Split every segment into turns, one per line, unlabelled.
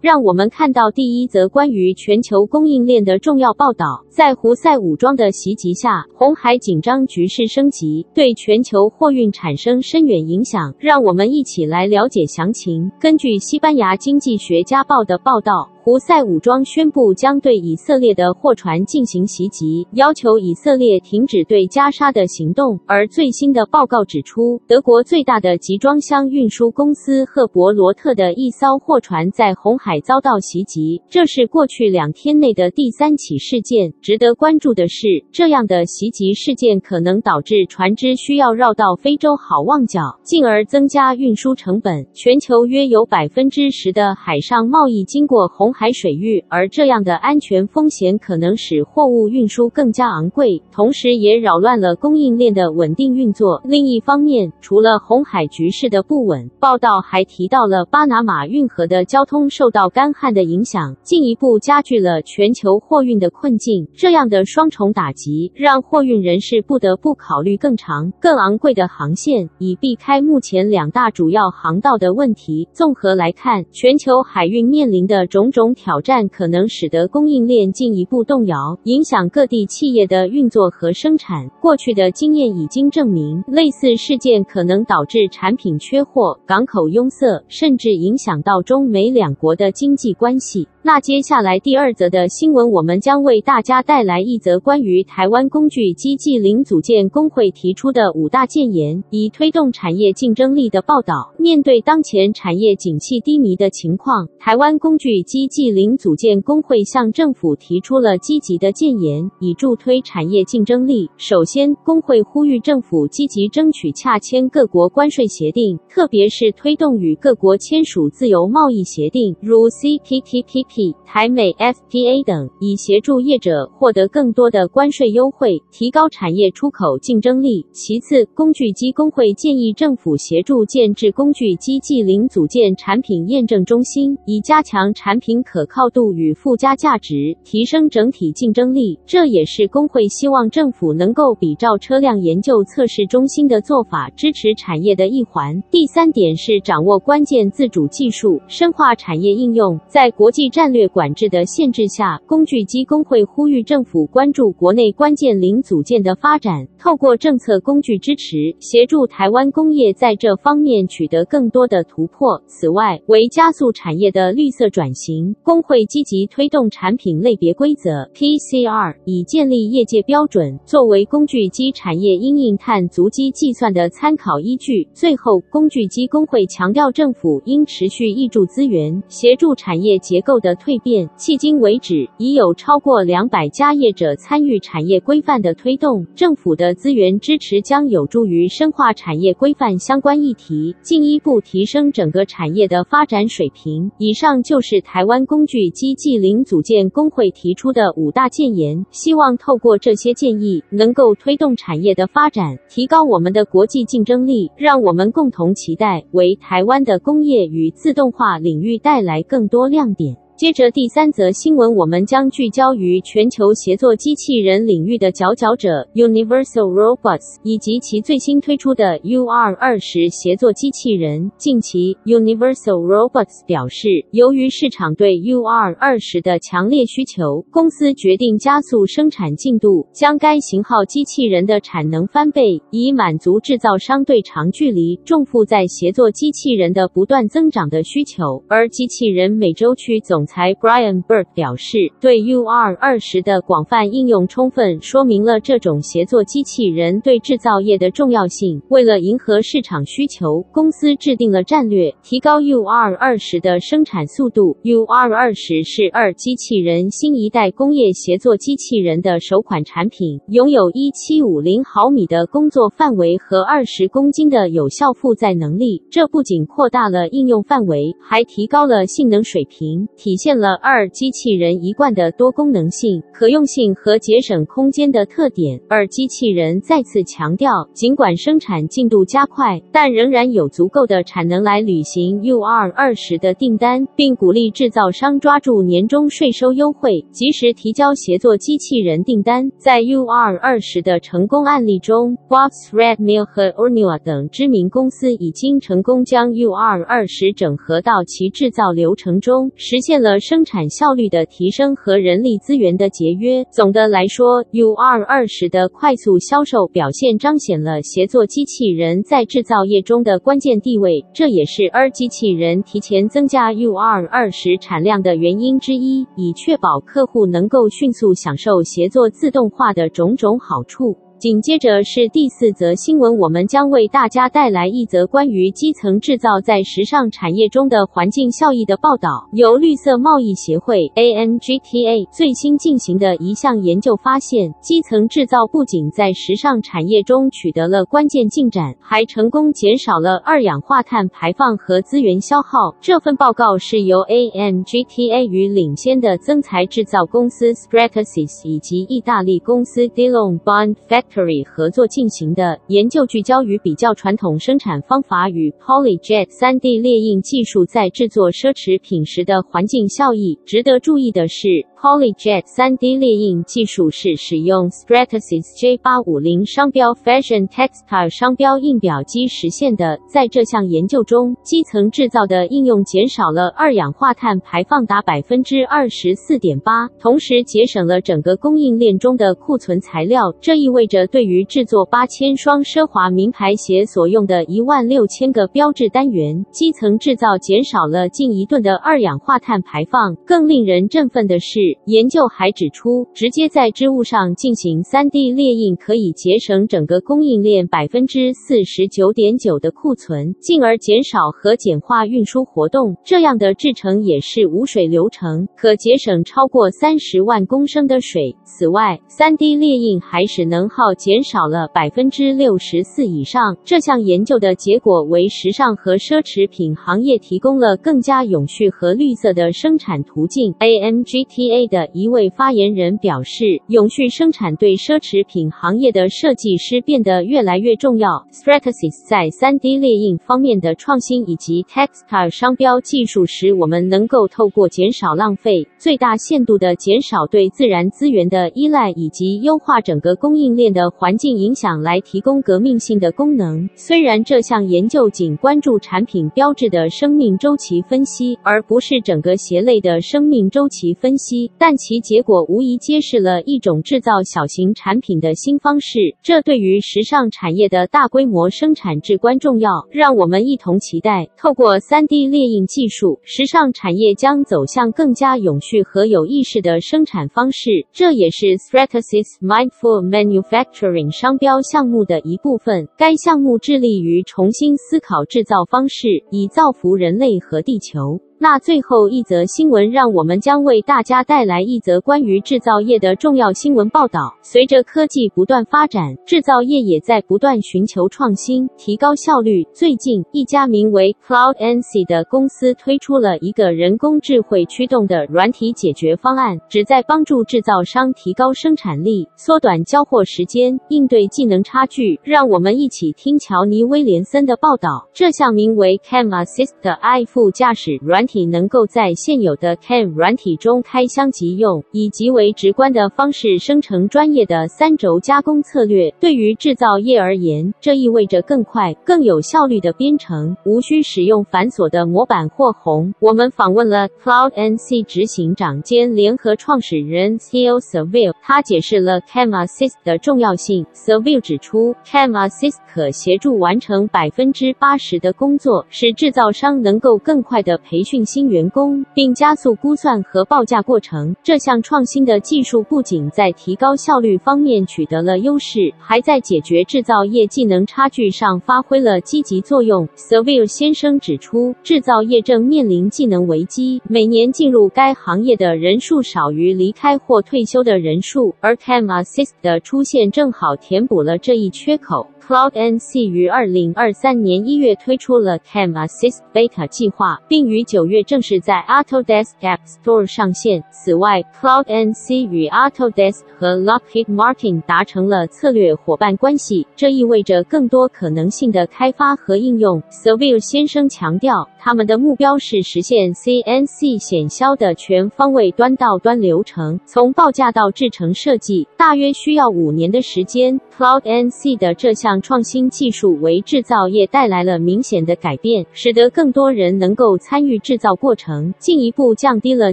让我们看到第一则关于全球供应链的重要报道。在胡塞武装的袭击下，红海紧张局势升级，对全球货运产生深远影响。让我们一起来了解详情。根据西班牙经济学家报的报道。胡塞武装宣布将对以色列的货船进行袭击，要求以色列停止对加沙的行动。而最新的报告指出，德国最大的集装箱运输公司赫伯罗特的一艘货船在红海遭到袭击，这是过去两天内的第三起事件。值得关注的是，这样的袭击事件可能导致船只需要绕道非洲好望角，进而增加运输成本。全球约有百分之十的海上贸易经过红。海水域，而这样的安全风险可能使货物运输更加昂贵，同时也扰乱了供应链的稳定运作。另一方面，除了红海局势的不稳，报道还提到了巴拿马运河的交通受到干旱的影响，进一步加剧了全球货运的困境。这样的双重打击，让货运人士不得不考虑更长、更昂贵的航线，以避开目前两大主要航道的问题。综合来看，全球海运面临的种种。挑战可能使得供应链进一步动摇，影响各地企业的运作和生产。过去的经验已经证明，类似事件可能导致产品缺货、港口拥塞，甚至影响到中美两国的经济关系。那接下来第二则的新闻，我们将为大家带来一则关于台湾工具机暨零组件工会提出的五大建言，以推动产业竞争力的报道。面对当前产业景气低迷的情况，台湾工具机暨零组件工会向政府提出了积极的建言，以助推产业竞争力。首先，工会呼吁政府积极争取洽签各国关税协定，特别是推动与各国签署自由贸易协定，如 CPTPP。台美 FTA 等，以协助业者获得更多的关税优惠，提高产业出口竞争力。其次，工具机工会建议政府协助建置工具机暨零组件产品验证中心，以加强产品可靠度与附加价值，提升整体竞争力。这也是工会希望政府能够比照车辆研究测试中心的做法，支持产业的一环。第三点是掌握关键自主技术，深化产业应用，在国际战。略管制的限制下，工具机工会呼吁政府关注国内关键零组件的发展，透过政策工具支持，协助台湾工业在这方面取得更多的突破。此外，为加速产业的绿色转型，工会积极推动产品类别规则 （PCR），以建立业界标准，作为工具机产业因应碳足迹计算的参考依据。最后，工具机工会强调，政府应持续挹注资源，协助产业结构的。蜕变，迄今为止，已有超过两百家业者参与产业规范的推动。政府的资源支持将有助于深化产业规范相关议题，进一步提升整个产业的发展水平。以上就是台湾工具机暨零组件工会提出的五大建言，希望透过这些建议，能够推动产业的发展，提高我们的国际竞争力，让我们共同期待，为台湾的工业与自动化领域带来更多亮点。接着第三则新闻，我们将聚焦于全球协作机器人领域的佼佼者 Universal Robots，以及其最新推出的 UR20 协作机器人。近期，Universal Robots 表示，由于市场对 UR20 的强烈需求，公司决定加速生产进度，将该型号机器人的产能翻倍，以满足制造商对长距离重负载协作机器人的不断增长的需求。而机器人美洲区总才 Brian Burke 表示，对 UR20 的广泛应用充分说明了这种协作机器人对制造业的重要性。为了迎合市场需求，公司制定了战略，提高 UR20 的生产速度。UR20 是二机器人新一代工业协作机器人的首款产品，拥有1750毫米的工作范围和20公斤的有效负载能力。这不仅扩大了应用范围，还提高了性能水平，体现了二机器人一贯的多功能性、可用性和节省空间的特点。二机器人再次强调，尽管生产进度加快，但仍然有足够的产能来履行 UR20 的订单，并鼓励制造商抓住年终税收优惠，及时提交协作机器人订单。在 UR20 的成功案例中，Box Red Mill 和 Ornua 等知名公司已经成功将 UR20 整合到其制造流程中，实现了生产效率的提升和人力资源的节约。总的来说，UR20 的快速销售表现彰显了协作机器人在制造业中的关键地位，这也是 R 机器人提前增加 UR20 产量的原因之一，以确保客户能够迅速享受协作自动化的种种好处。紧接着是第四则新闻，我们将为大家带来一则关于基层制造在时尚产业中的环境效益的报道。由绿色贸易协会 AMGTA 最新进行的一项研究发现，基层制造不仅在时尚产业中取得了关键进展，还成功减少了二氧化碳排放和资源消耗。这份报告是由 AMGTA 与领先的增材制造公司 Stratasys 以及意大利公司 Dillon Bond Fact 合作进行的研究聚焦于比较传统生产方法与 PolyJet 3D 列印技术在制作奢侈品时的环境效益。值得注意的是，PolyJet 3D 列印技术是使用 Stratasys J850 商标 Fashion Textile 商标印表机实现的。在这项研究中，基层制造的应用减少了二氧化碳排放达百分之二十四点八，同时节省了整个供应链中的库存材料。这意味着，对于制作八千双奢华名牌鞋所用的一万六千个标志单元，基层制造减少了近一吨的二氧化碳排放。更令人振奋的是，研究还指出，直接在织物上进行 3D 列印可以节省整个供应链百分之四十九点九的库存，进而减少和简化运输活动。这样的制成也是无水流程，可节省超过三十万公升的水。此外，3D 列印还使能耗减少了百分之六十四以上。这项研究的结果为时尚和奢侈品行业提供了更加永续和绿色的生产途径。AMGTA 的一位发言人表示：“永续生产对奢侈品行业的设计师变得越来越重要。Stratasys 在 3D 列印方面的创新以及 Textile 商标技术使我们能够透过减少浪费、最大限度地减少对自然资源的依赖以及优化整个供应链的环境影响来提供革命性的功能。虽然这项研究仅关注产品标志的生命周期分析，而不是整个鞋类的生命周期分析，但其结果无疑揭示了一种制造小型产品的新方式。这对于时尚产业的大规模生产至关重要。让我们一同期待，透过 3D 列印技术，时尚产业将走向更加永续和有意识的生产方式。这也是 Stratasys Mindful Manufacturing 商标项目的一部分。该项目致力于重新思考制造方式，以造福人类和地球。那最后一则新闻，让我们将为大家带来一则关于制造业的重要新闻报道。随着科技不断发展，制造业也在不断寻求创新，提高效率。最近，一家名为 CloudNC 的公司推出了一个人工智慧驱动的软体解决方案，旨在帮助制造商提高生产力、缩短交货时间、应对技能差距。让我们一起听乔尼·威廉森的报道。这项名为 Cam Assist 的 AI 副驾驶软体能够在现有的 CAM 软体中开箱即用，以极为直观的方式生成专业的三轴加工策略。对于制造业而言，这意味着更快、更有效率的编程，无需使用繁琐的模板或红。我们访问了 CloudNC 执行长兼联合创始人 Theo Saville，他解释了 CAM Assist 的重要性。Saville 指出，CAM Assist 可协助完成百分之八十的工作，使制造商能够更快地培训。新员工，并加速估算和报价过程。这项创新的技术不仅在提高效率方面取得了优势，还在解决制造业技能差距上发挥了积极作用。Seville 先生指出，制造业正面临技能危机，每年进入该行业的人数少于离开或退休的人数，而 CAM Assist 的出现正好填补了这一缺口。CloudNC 于二零二三年一月推出了 Cam Assist Beta 计划，并于九月正式在 Autodesk App Store 上线。此外，CloudNC 与 Autodesk 和 Lockheed Martin 达成了策略伙伴关系，这意味着更多可能性的开发和应用。s e v i l l e 先生强调，他们的目标是实现 CNC 显销的全方位端到端流程，从报价到制程设计，大约需要五年的时间。CloudNC 的这项创新技术为制造业带来了明显的改变，使得更多人能够参与制造过程，进一步降低了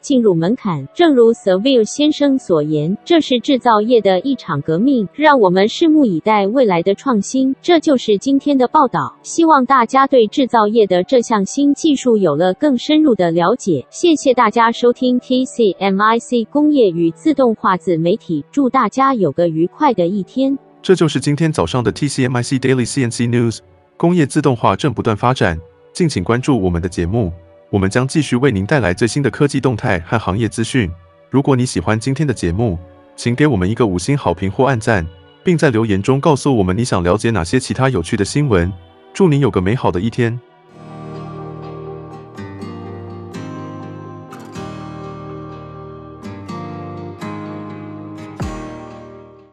进入门槛。正如 Saville 先生所言，这是制造业的一场革命，让我们拭目以待未来的创新。这就是今天的报道，希望大家对制造业的这项新技术有了更深入的了解。谢谢大家收听 TCMIC 工业与自动化自媒体，祝大家有个愉快的一天。
这就是今天早上的 TCMIC Daily CNC News。工业自动化正不断发展，敬请关注我们的节目，我们将继续为您带来最新的科技动态和行业资讯。如果你喜欢今天的节目，请给我们一个五星好评或按赞，并在留言中告诉我们你想了解哪些其他有趣的新闻。祝您有个美好的一天。